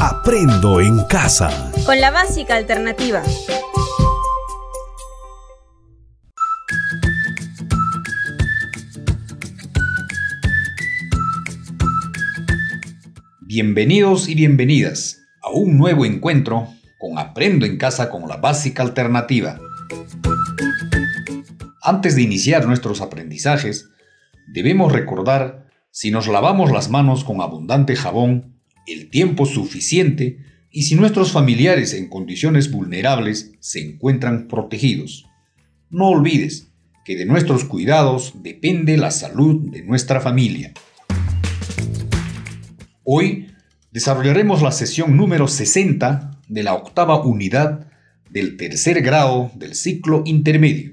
Aprendo en casa. Con la básica alternativa. Bienvenidos y bienvenidas a un nuevo encuentro con Aprendo en casa con la básica alternativa. Antes de iniciar nuestros aprendizajes, debemos recordar si nos lavamos las manos con abundante jabón, el tiempo suficiente y si nuestros familiares en condiciones vulnerables se encuentran protegidos. No olvides que de nuestros cuidados depende la salud de nuestra familia. Hoy desarrollaremos la sesión número 60 de la octava unidad del tercer grado del ciclo intermedio.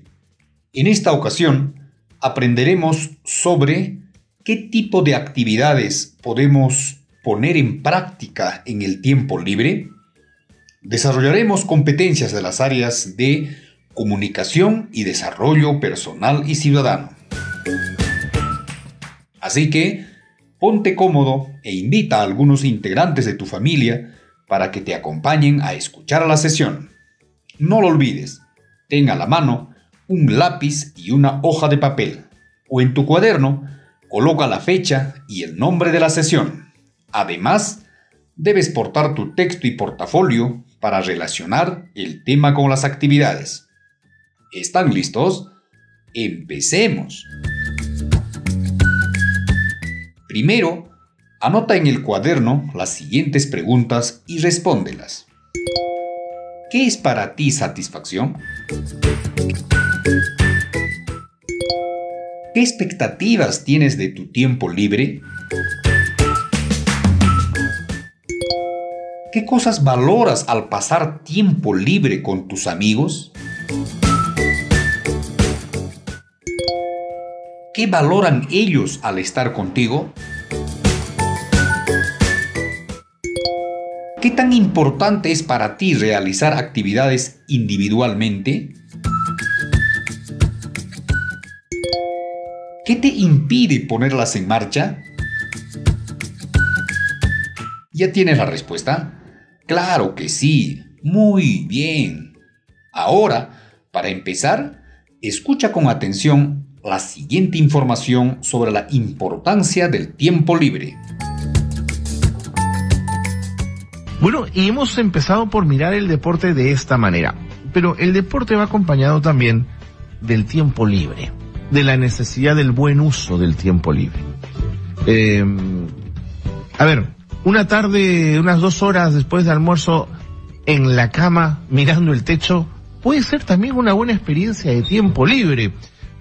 En esta ocasión aprenderemos sobre qué tipo de actividades podemos poner en práctica en el tiempo libre. Desarrollaremos competencias de las áreas de comunicación y desarrollo personal y ciudadano. Así que, ponte cómodo e invita a algunos integrantes de tu familia para que te acompañen a escuchar la sesión. No lo olvides, ten a la mano un lápiz y una hoja de papel, o en tu cuaderno coloca la fecha y el nombre de la sesión. Además, debes portar tu texto y portafolio para relacionar el tema con las actividades. ¿Están listos? Empecemos. Primero, anota en el cuaderno las siguientes preguntas y respóndelas. ¿Qué es para ti satisfacción? ¿Qué expectativas tienes de tu tiempo libre? ¿Qué cosas valoras al pasar tiempo libre con tus amigos? ¿Qué valoran ellos al estar contigo? ¿Qué tan importante es para ti realizar actividades individualmente? ¿Qué te impide ponerlas en marcha? ¿Ya tienes la respuesta? Claro que sí. Muy bien. Ahora, para empezar, escucha con atención la siguiente información sobre la importancia del tiempo libre. Bueno, y hemos empezado por mirar el deporte de esta manera, pero el deporte va acompañado también del tiempo libre, de la necesidad del buen uso del tiempo libre. Eh, a ver, una tarde, unas dos horas después de almuerzo, en la cama, mirando el techo, puede ser también una buena experiencia de tiempo libre.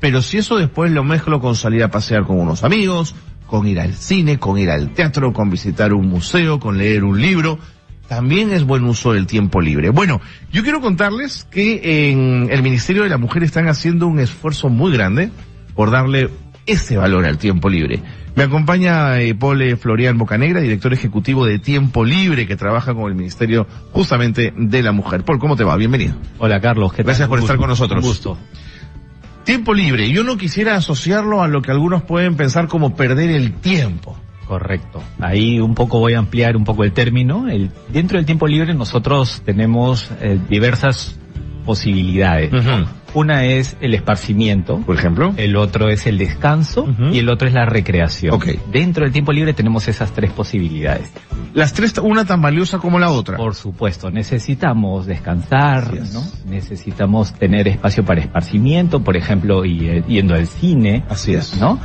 Pero si eso después lo mezclo con salir a pasear con unos amigos, con ir al cine, con ir al teatro, con visitar un museo, con leer un libro, también es buen uso del tiempo libre. Bueno, yo quiero contarles que en el Ministerio de la Mujer están haciendo un esfuerzo muy grande por darle ese valor al tiempo libre. Me acompaña eh, Paul Florian Bocanegra, director ejecutivo de Tiempo Libre, que trabaja con el Ministerio justamente de la Mujer. Paul, ¿cómo te va? Bienvenido. Hola Carlos, ¿qué tal? Gracias por estar con nosotros. Un gusto. Tiempo libre. Yo no quisiera asociarlo a lo que algunos pueden pensar como perder el tiempo. Correcto. Ahí un poco voy a ampliar un poco el término. El, dentro del tiempo libre nosotros tenemos eh, diversas posibilidades. Una es el esparcimiento, Por ejemplo. el otro es el descanso y el otro es la recreación. Ok. Dentro del tiempo libre tenemos esas tres posibilidades. Las tres, una tan valiosa como la otra. Por supuesto, necesitamos descansar. ¿no? Necesitamos tener espacio para esparcimiento, por ejemplo, y, eh, yendo al cine, Así es. ¿no?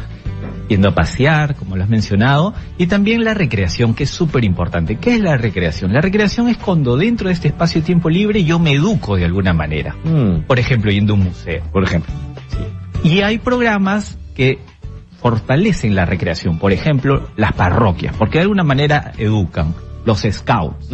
Yendo a pasear, como lo has mencionado, y también la recreación, que es súper importante. ¿Qué es la recreación? La recreación es cuando dentro de este espacio de tiempo libre yo me educo de alguna manera. Mm, Por ejemplo, yendo a un museo. por ejemplo. Y hay programas que fortalecen la recreación, por ejemplo, las parroquias, porque de alguna manera educan, los scouts.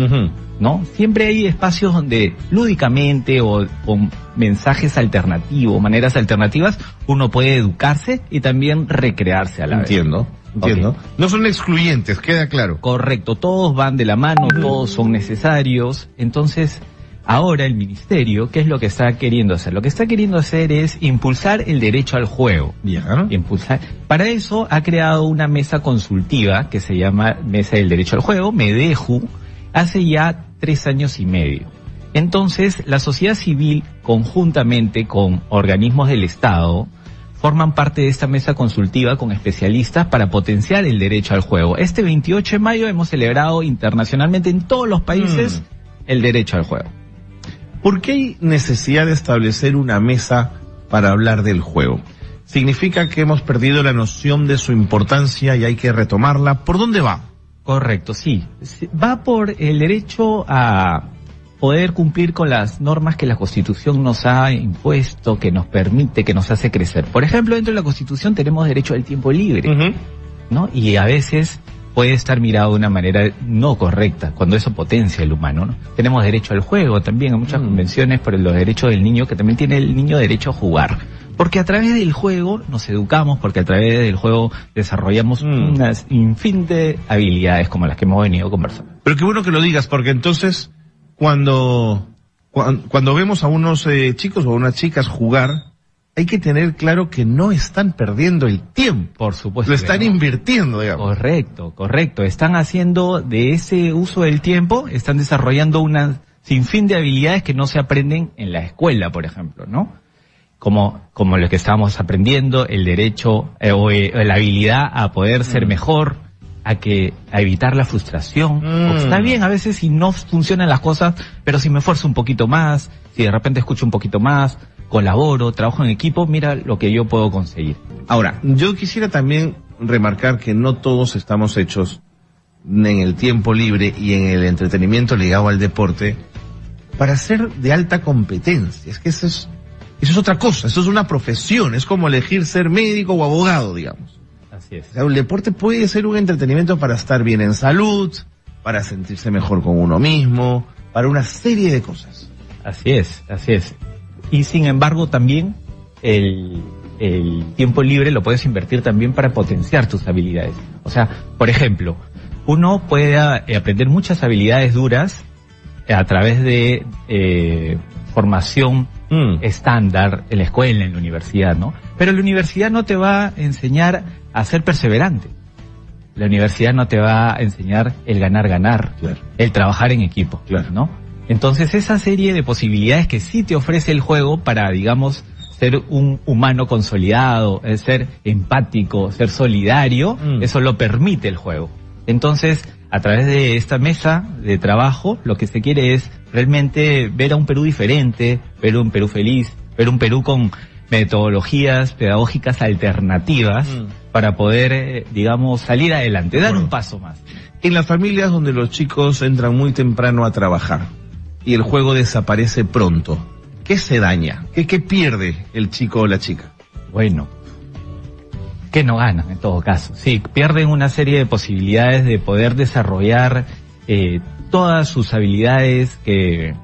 ¿no? Siempre hay espacios donde lúdicamente o con mensajes alternativos, maneras alternativas, uno puede educarse y también recrearse a la vez. Entiendo. Entiendo. No son excluyentes, queda claro. Correcto, todos van de la mano, todos son necesarios. Entonces, ahora el ministerio, ¿qué es lo que está queriendo hacer? Lo que está queriendo hacer es impulsar el derecho al juego. Ya. Impulsar. Para eso ha creado una mesa consultiva que se llama Mesa del Derecho al Juego, MEDEJU, hace ya tres años y medio. Entonces, la sociedad civil, conjuntamente con organismos del Estado, forman parte de esta mesa consultiva con especialistas para potenciar el derecho al juego. Este 28 de mayo hemos celebrado internacionalmente en todos los países mm. el derecho al juego. ¿Por qué hay necesidad de establecer una mesa para hablar del juego? ¿Significa que hemos perdido la noción de su importancia y hay que retomarla? ¿Por dónde va? Correcto, sí. Va por el derecho a poder cumplir con las normas que la Constitución nos ha impuesto, que nos permite, que nos hace crecer. Por ejemplo, dentro de la Constitución tenemos derecho al tiempo libre, ¿no? Y a veces puede estar mirado de una manera no correcta, cuando eso potencia el humano, ¿no? Tenemos derecho al juego también, hay muchas mm. convenciones por los derechos del niño, que también tiene el niño derecho a jugar. Porque a través del juego nos educamos, porque a través del juego desarrollamos mm. unas infin de habilidades como las que hemos venido conversando. Pero qué bueno que lo digas, porque entonces cuando, cuando, vemos a unos eh, chicos o a unas chicas jugar, hay que tener claro que no están perdiendo el tiempo. Por supuesto. Lo están invirtiendo, digamos. Correcto, correcto. Están haciendo de ese uso del tiempo, están desarrollando una sinfín de habilidades que no se aprenden en la escuela, por ejemplo, ¿no? Como, como lo que estamos aprendiendo, el derecho eh, o eh, la habilidad a poder ser mm. mejor, a que a evitar la frustración. Mm. Está bien a veces si no funcionan las cosas, pero si me esfuerzo un poquito más, si de repente escucho un poquito más, colaboro, trabajo en equipo, mira lo que yo puedo conseguir. Ahora, yo quisiera también remarcar que no todos estamos hechos en el tiempo libre y en el entretenimiento ligado al deporte para ser de alta competencia. Es que eso es, eso es otra cosa, eso es una profesión, es como elegir ser médico o abogado, digamos. Así es. el deporte puede ser un entretenimiento para estar bien en salud, para sentirse mejor con uno mismo, para una serie de cosas. Así es, así es. Y sin embargo también el, el tiempo libre lo puedes invertir también para potenciar tus habilidades. O sea, por ejemplo, uno puede aprender muchas habilidades duras a través de eh, formación mm. estándar en la escuela, en la universidad, ¿no? Pero la universidad no te va a enseñar a ser perseverante. La universidad no te va a enseñar el ganar, ganar, el trabajar en equipo, claro. ¿no? Entonces esa serie de posibilidades que sí te ofrece el juego para, digamos, ser un humano consolidado, ser empático, ser solidario, mm. eso lo permite el juego. Entonces, a través de esta mesa de trabajo, lo que se quiere es realmente ver a un Perú diferente, ver un Perú feliz, ver un Perú con metodologías pedagógicas alternativas mm. para poder, eh, digamos, salir adelante, dar un paso más. En las familias donde los chicos entran muy temprano a trabajar y el juego desaparece pronto, ¿qué se daña? ¿Qué, pierde el chico o la chica? Bueno, que no ganan en todo caso. Sí, pierden una serie de posibilidades de poder desarrollar eh, todas sus habilidades que,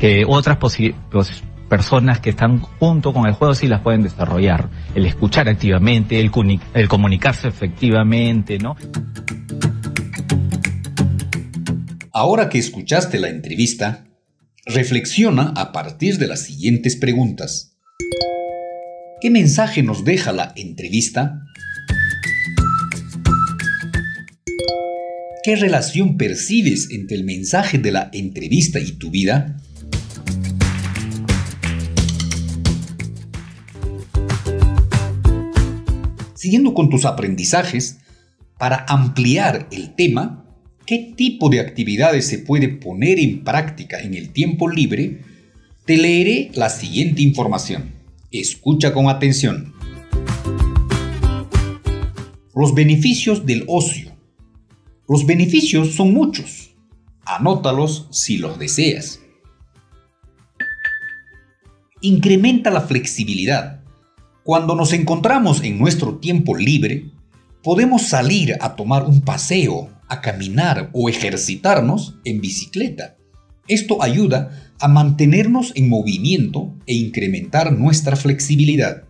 que otras posibilidades personas que están junto con el juego sí las pueden desarrollar. El escuchar activamente, el comunicarse efectivamente, ¿no? Ahora que escuchaste la entrevista, reflexiona a partir de las siguientes preguntas. ¿Qué mensaje nos deja la entrevista? ¿Qué relación percibes entre el mensaje de la entrevista y tu vida? siguiendo con tus aprendizajes, para ampliar el tema, ¿qué tipo de actividades se puede poner en práctica en el tiempo libre? Te leeré la siguiente información. Escucha con atención. Los beneficios del ocio. Los beneficios son muchos. Anótalos si los deseas. Incrementa la flexibilidad cuando nos encontramos en nuestro tiempo libre, podemos salir a tomar un paseo, a caminar o ejercitarnos en bicicleta. Esto ayuda a mantenernos en movimiento e incrementar nuestra flexibilidad.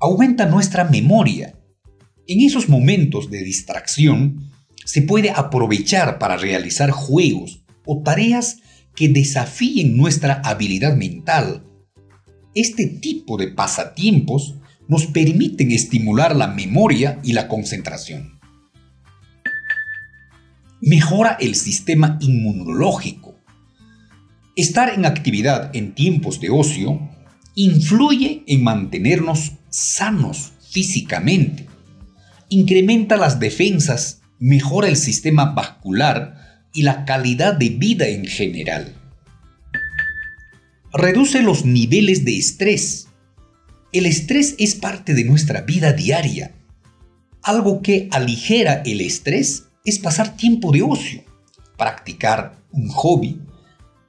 Aumenta nuestra memoria. En esos momentos de distracción, se puede aprovechar para realizar juegos o tareas que desafíen nuestra habilidad mental este tipo de pasatiempos nos permiten estimular la memoria y la concentración. Mejora el sistema inmunológico. Estar en actividad en tiempos de ocio influye en mantenernos sanos físicamente. Incrementa las defensas, mejora el sistema vascular y la calidad de vida en general. Reduce los niveles de estrés. El estrés es parte de nuestra vida diaria. Algo que aligera el estrés es pasar tiempo de ocio, practicar un hobby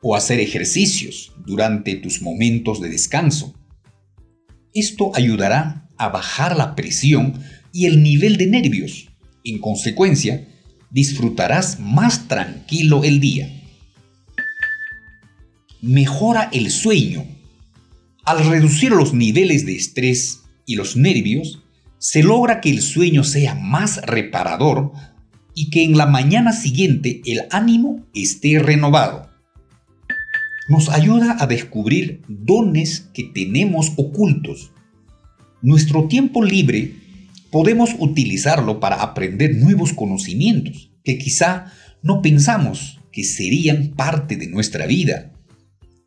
o hacer ejercicios durante tus momentos de descanso. Esto ayudará a bajar la presión y el nivel de nervios. En consecuencia, disfrutarás más tranquilo el día. Mejora el sueño. Al reducir los niveles de estrés y los nervios, se logra que el sueño sea más reparador y que en la mañana siguiente el ánimo esté renovado. Nos ayuda a descubrir dones que tenemos ocultos. Nuestro tiempo libre podemos utilizarlo para aprender nuevos conocimientos que quizá no pensamos que serían parte de nuestra vida.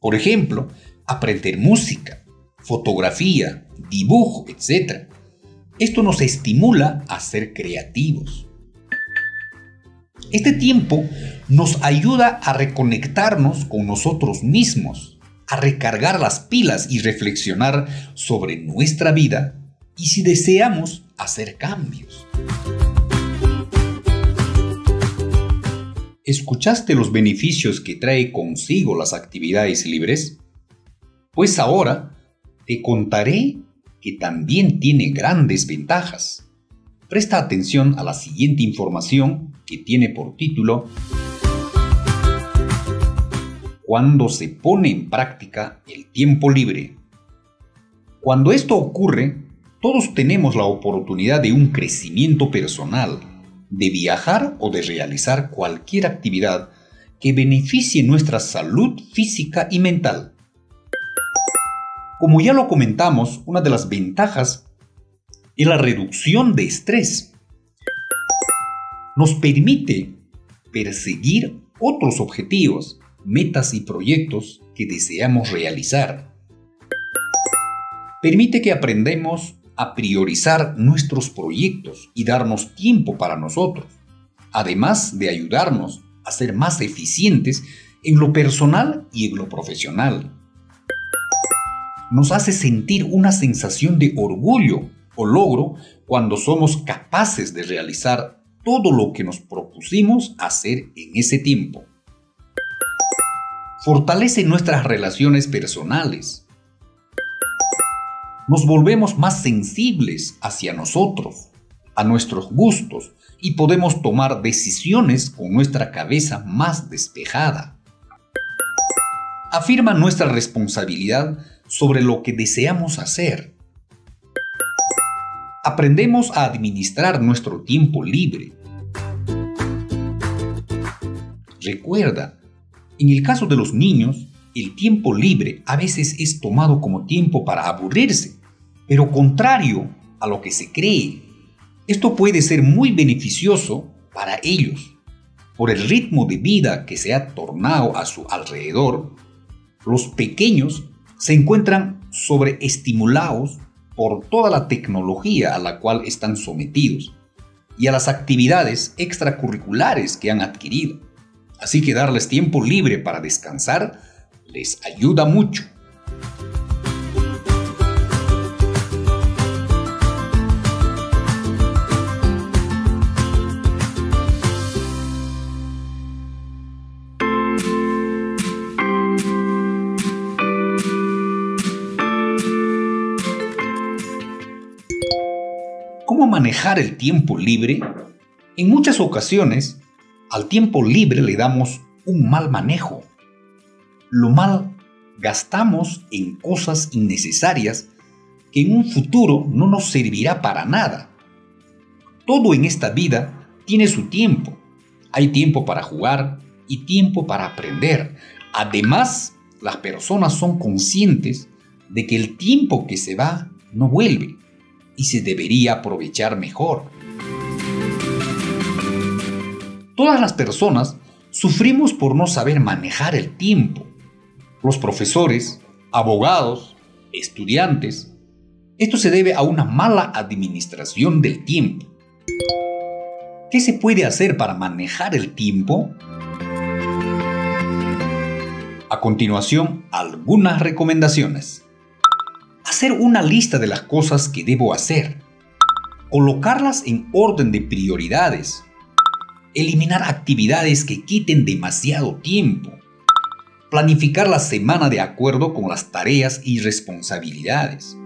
Por ejemplo, aprender música, fotografía, dibujo, etc. Esto nos estimula a ser creativos. Este tiempo nos ayuda a reconectarnos con nosotros mismos, a recargar las pilas y reflexionar sobre nuestra vida y si deseamos hacer cambios. ¿Escuchaste los beneficios que trae consigo las actividades libres? Pues ahora te contaré que también tiene grandes ventajas. Presta atención a la siguiente información que tiene por título Cuando se pone en práctica el tiempo libre. Cuando esto ocurre, todos tenemos la oportunidad de un crecimiento personal, de viajar o de realizar cualquier actividad que beneficie nuestra salud física y mental. Como ya lo comentamos, una de las ventajas es la reducción de estrés. Nos permite perseguir otros objetivos, metas y proyectos que deseamos realizar. Permite que aprendemos a priorizar nuestros proyectos y darnos tiempo para nosotros, además de ayudarnos a ser más eficientes en lo personal y en lo profesional. Nos hace sentir una sensación de orgullo o logro cuando somos capaces de realizar todo lo que nos propusimos hacer en ese tiempo. Fortalece nuestras relaciones personales, nos volvemos más sensibles hacia nosotros, a nuestros gustos, y podemos tomar decisiones con nuestra cabeza más despejada. Afirma nuestra responsabilidad sobre lo que deseamos hacer. Aprendemos a administrar nuestro tiempo libre. Recuerda, en el caso de los niños, el tiempo libre a veces es tomado como tiempo para aburrirse pero contrario a lo que se cree. Esto puede ser muy beneficioso para ellos. Por el ritmo de vida que se ha tornado a su alrededor, los pequeños se encuentran sobreestimulados por toda la tecnología a la cual están sometidos y a las actividades extracurriculares que han adquirido. Así que darles tiempo libre para descansar les ayuda mucho. Manejar el tiempo libre, en muchas ocasiones al tiempo libre le damos un mal manejo. Lo mal gastamos en cosas innecesarias que en un futuro no nos servirá para nada. Todo en esta vida tiene su tiempo. Hay tiempo para jugar y tiempo para aprender. Además, las personas son conscientes de que el tiempo que se va no vuelve y se debería aprovechar mejor. Todas las personas sufrimos por no saber manejar el tiempo. Los profesores, abogados, estudiantes. Esto se debe a una mala administración del tiempo. ¿Qué se puede hacer para manejar el tiempo? A continuación, algunas recomendaciones. Hacer una lista de las cosas que debo hacer. Colocarlas en orden de prioridades. Eliminar actividades que quiten demasiado tiempo. Planificar la semana de acuerdo con las tareas y responsabilidades.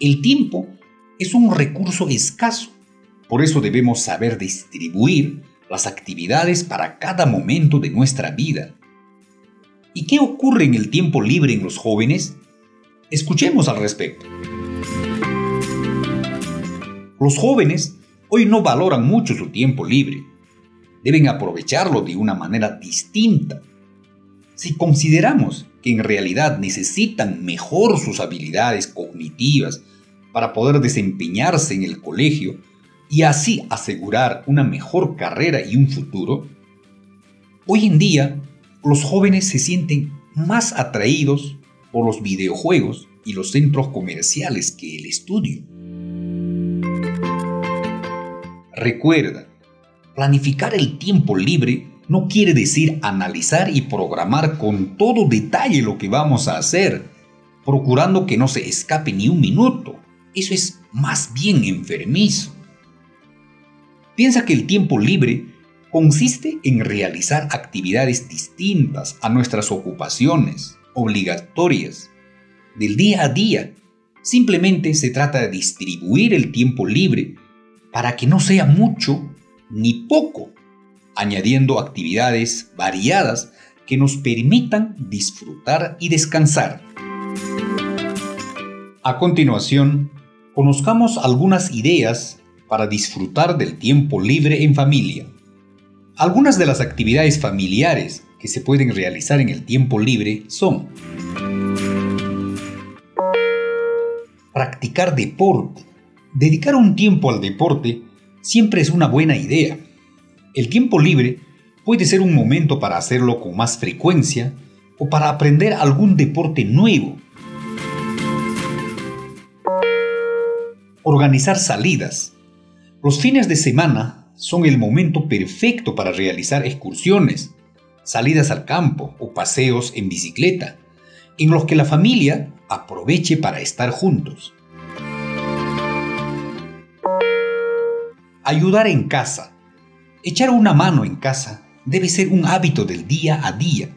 El tiempo es un recurso escaso, por eso debemos saber distribuir las actividades para cada momento de nuestra vida. ¿Y qué ocurre en el tiempo libre en los jóvenes? Escuchemos al respecto. Los jóvenes hoy no valoran mucho su tiempo libre. Deben aprovecharlo de una manera distinta. Si consideramos que en realidad necesitan mejor sus habilidades cognitivas para poder desempeñarse en el colegio y así asegurar una mejor carrera y un futuro, hoy en día los jóvenes se sienten más atraídos por los videojuegos y los centros comerciales que el estudio. Recuerda, planificar el tiempo libre no quiere decir analizar y programar con todo detalle lo que vamos a hacer, procurando que no se escape ni un minuto. Eso es más bien enfermizo. Piensa que el tiempo libre consiste en realizar actividades distintas a nuestras ocupaciones obligatorias del día a día. Simplemente se trata de distribuir el tiempo libre para que no sea mucho ni poco, añadiendo actividades variadas que nos permitan disfrutar y descansar. A continuación, conozcamos algunas ideas para disfrutar del tiempo libre en familia. Algunas de las actividades familiares que se pueden realizar en el tiempo libre son practicar deporte. Dedicar un tiempo al deporte siempre es una buena idea. El tiempo libre puede ser un momento para hacerlo con más frecuencia o para aprender algún deporte nuevo. Organizar salidas. Los fines de semana son el momento perfecto para realizar excursiones, salidas al campo o paseos en bicicleta, en los que la familia aproveche para estar juntos. Ayudar en casa. Echar una mano en casa debe ser un hábito del día a día,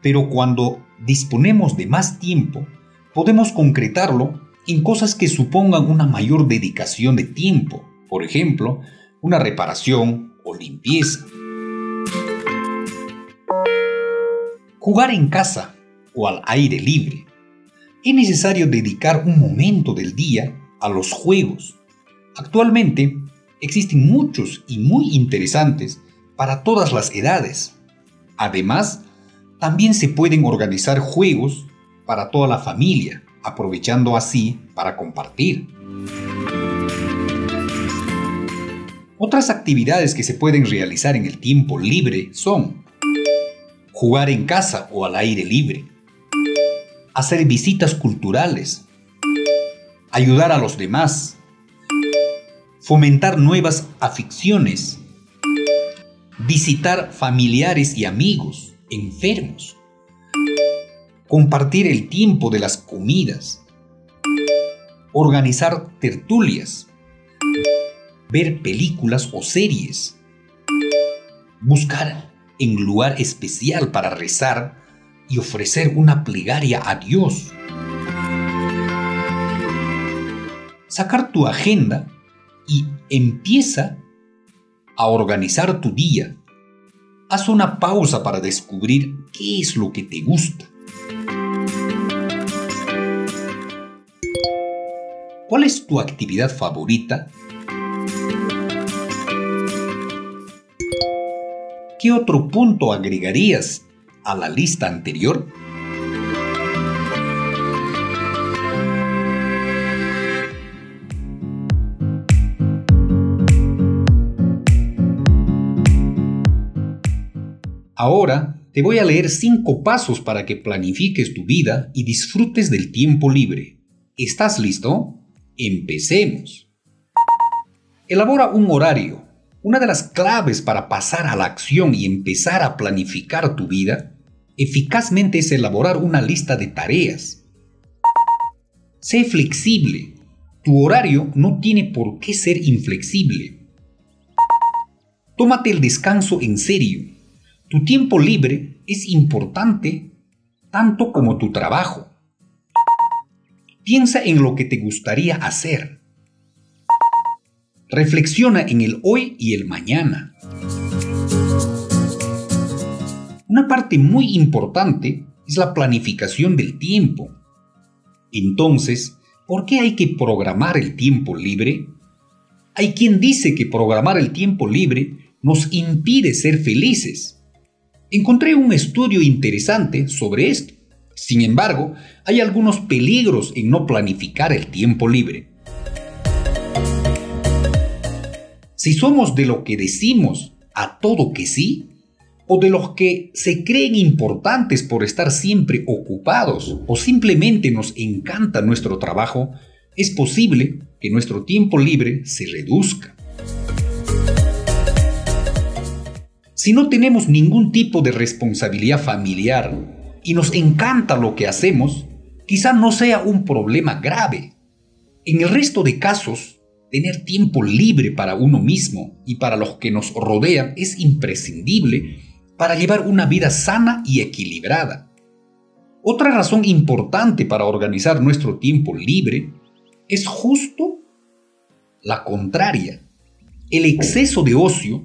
pero cuando disponemos de más tiempo, podemos concretarlo en cosas que supongan una mayor dedicación de tiempo. Por ejemplo, una reparación o limpieza. Jugar en casa o al aire libre. Es necesario dedicar un momento del día a los juegos. Actualmente existen muchos y muy interesantes para todas las edades. Además, también se pueden organizar juegos para toda la familia, aprovechando así para compartir. Otras actividades que se pueden realizar en el tiempo libre son jugar en casa o al aire libre, hacer visitas culturales, ayudar a los demás, fomentar nuevas aficiones, visitar familiares y amigos enfermos, compartir el tiempo de las comidas, organizar tertulias, ver películas o series, buscar en lugar especial para rezar y ofrecer una plegaria a Dios. Sacar tu agenda y empieza a organizar tu día. Haz una pausa para descubrir qué es lo que te gusta. ¿Cuál es tu actividad favorita? ¿qué otro punto agregarías a la lista anterior? Ahora te voy a leer 5 pasos para que planifiques tu vida y disfrutes del tiempo libre. ¿Estás listo? Empecemos. Elabora un horario una de las claves para pasar a la acción y empezar a planificar tu vida eficazmente es elaborar una lista de tareas. Sé flexible. Tu horario no tiene por qué ser inflexible. Tómate el descanso en serio. Tu tiempo libre es importante tanto como tu trabajo. Piensa en lo que te gustaría hacer. Reflexiona en el hoy y el mañana. Una parte muy importante es la planificación del tiempo. Entonces, ¿por qué hay que programar el tiempo libre? Hay quien dice que programar el tiempo libre nos impide ser felices. Encontré un estudio interesante sobre esto. Sin embargo, hay algunos peligros en no planificar el tiempo libre. Si somos de lo que decimos a todo que sí, o de los que se creen importantes por estar siempre ocupados o simplemente nos encanta nuestro trabajo, es posible que nuestro tiempo libre se reduzca. Si no tenemos ningún tipo de responsabilidad familiar y nos encanta lo que hacemos, quizá no sea un problema grave. En el resto de casos, tener tiempo libre para uno mismo y para los que nos rodean es imprescindible para llevar una vida sana y equilibrada. Otra razón importante para organizar nuestro tiempo libre es justo la contraria. El exceso de ocio.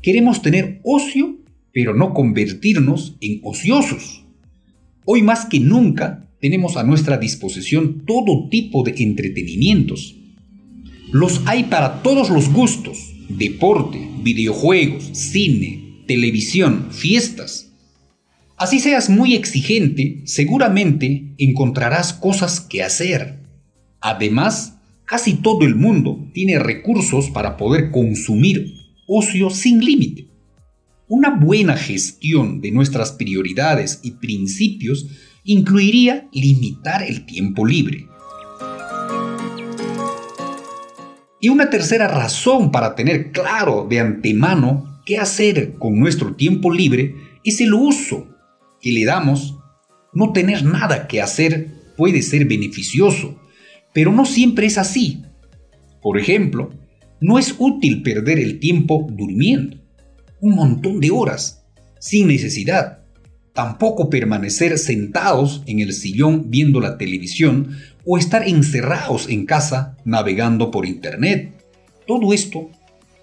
Queremos tener ocio, pero no convertirnos en ociosos. Hoy más que nunca tenemos a nuestra disposición todo tipo de entretenimientos. Los hay para todos los gustos. Deporte, videojuegos, cine, televisión, fiestas. Así seas muy exigente, seguramente encontrarás cosas que hacer. Además, casi todo el mundo tiene recursos para poder consumir ocio sin límite. Una buena gestión de nuestras prioridades y principios incluiría limitar el tiempo libre. Y una tercera razón para tener claro de antemano qué hacer con nuestro tiempo libre es el uso que le damos. No tener nada que hacer puede ser beneficioso, pero no siempre es así. Por ejemplo, no es útil perder el tiempo durmiendo, un montón de horas, sin necesidad. Tampoco permanecer sentados en el sillón viendo la televisión o estar encerrados en casa navegando por internet. Todo esto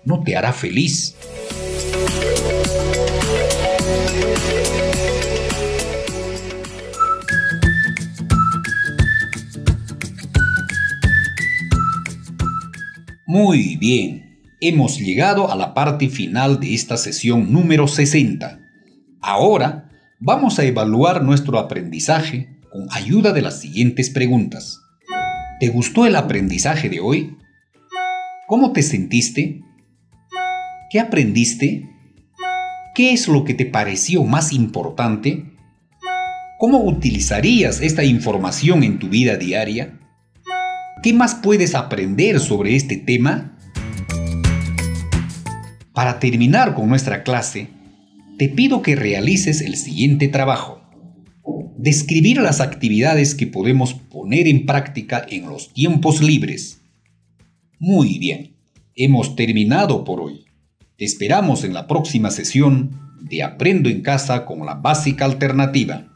no te hará feliz. Muy bien, hemos llegado a la parte final de esta sesión número 60. Ahora vamos a evaluar nuestro aprendizaje con ayuda de las siguientes preguntas. ¿Te gustó el aprendizaje de hoy? ¿Cómo te sentiste? ¿Qué aprendiste? ¿Qué es lo que te pareció más importante? ¿Cómo utilizarías esta información en tu vida diaria? ¿Qué más puedes aprender sobre este tema? Para terminar con nuestra clase, te pido que realices el siguiente trabajo. Describir las actividades que podemos poner en práctica en los tiempos libres. Muy bien, hemos terminado por hoy. Te esperamos en la próxima sesión de Aprendo en casa con la básica alternativa.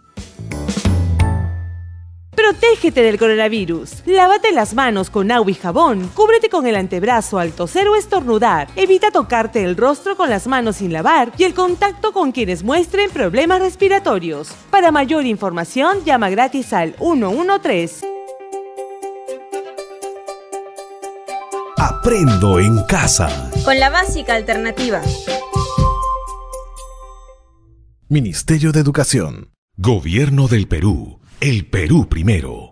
Protégete del coronavirus. Lávate las manos con agua y jabón. Cúbrete con el antebrazo al toser o estornudar. Evita tocarte el rostro con las manos sin lavar y el contacto con quienes muestren problemas respiratorios. Para mayor información, llama gratis al 113. Aprendo en casa. Con la básica alternativa. Ministerio de Educación. Gobierno del Perú. El Perú primero.